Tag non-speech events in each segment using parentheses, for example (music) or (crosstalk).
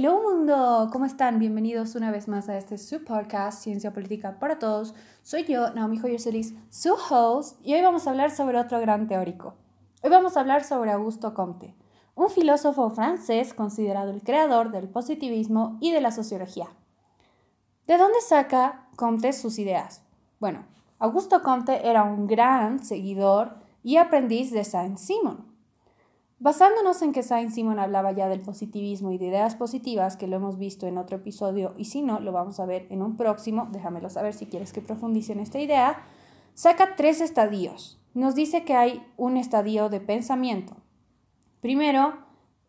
Hello mundo, ¿cómo están? Bienvenidos una vez más a este su podcast Ciencia Política para Todos. Soy yo, Naomi Joyerselis, su host, y hoy vamos a hablar sobre otro gran teórico. Hoy vamos a hablar sobre Augusto Comte, un filósofo francés considerado el creador del positivismo y de la sociología. ¿De dónde saca Comte sus ideas? Bueno, Augusto Comte era un gran seguidor y aprendiz de Saint-Simon Basándonos en que Saint-Simon hablaba ya del positivismo y de ideas positivas, que lo hemos visto en otro episodio, y si no, lo vamos a ver en un próximo, déjamelo saber si quieres que profundice en esta idea, saca tres estadios. Nos dice que hay un estadio de pensamiento. Primero,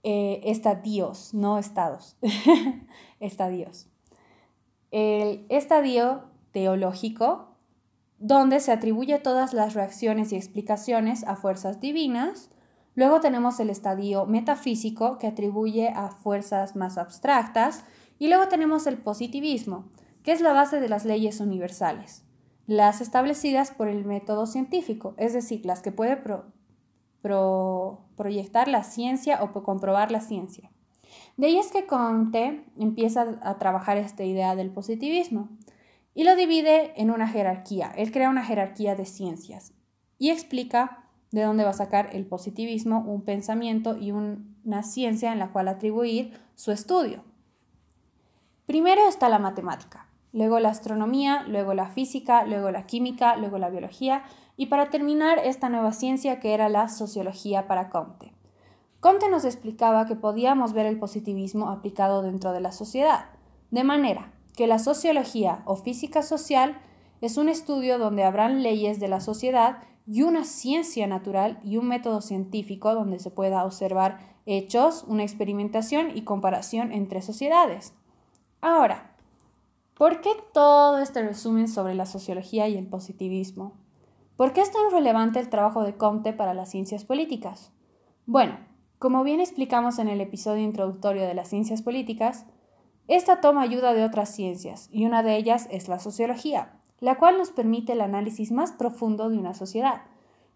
eh, estadios, no estados, (laughs) estadios. El estadio teológico, donde se atribuye todas las reacciones y explicaciones a fuerzas divinas, Luego tenemos el estadio metafísico que atribuye a fuerzas más abstractas y luego tenemos el positivismo, que es la base de las leyes universales, las establecidas por el método científico, es decir, las que puede proyectar la ciencia o comprobar la ciencia. De ahí es que Comte empieza a trabajar esta idea del positivismo y lo divide en una jerarquía. Él crea una jerarquía de ciencias y explica de dónde va a sacar el positivismo un pensamiento y una ciencia en la cual atribuir su estudio. Primero está la matemática, luego la astronomía, luego la física, luego la química, luego la biología y para terminar esta nueva ciencia que era la sociología para Comte. Comte nos explicaba que podíamos ver el positivismo aplicado dentro de la sociedad, de manera que la sociología o física social es un estudio donde habrán leyes de la sociedad y una ciencia natural y un método científico donde se pueda observar hechos, una experimentación y comparación entre sociedades. Ahora, ¿por qué todo este resumen sobre la sociología y el positivismo? ¿Por qué es tan relevante el trabajo de Comte para las ciencias políticas? Bueno, como bien explicamos en el episodio introductorio de las ciencias políticas, esta toma ayuda de otras ciencias y una de ellas es la sociología, la cual nos permite el análisis más profundo de una sociedad,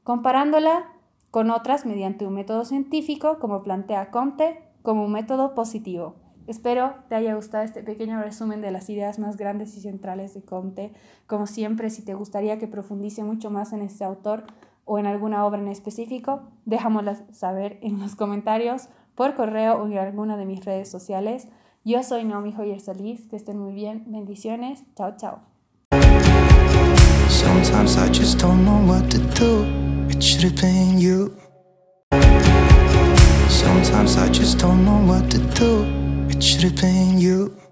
comparándola con otras mediante un método científico, como plantea Comte, como método positivo. Espero te haya gustado este pequeño resumen de las ideas más grandes y centrales de Comte. Como siempre, si te gustaría que profundice mucho más en este autor o en alguna obra en específico, déjamelo saber en los comentarios, por correo o en alguna de mis redes sociales. Yo soy Naomi Joyer Solís, que estén muy bien, bendiciones, chao chao. Just don't know what to do. It should have been you. Sometimes I just don't know what to do. It should have been you.